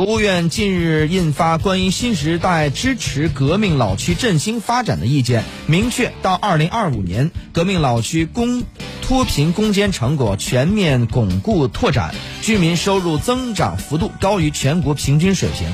国务院近日印发关于新时代支持革命老区振兴发展的意见明确到二零二五年革命老区攻脱贫攻坚成果全面巩固拓展居民收入增长幅度高于全国平均水平。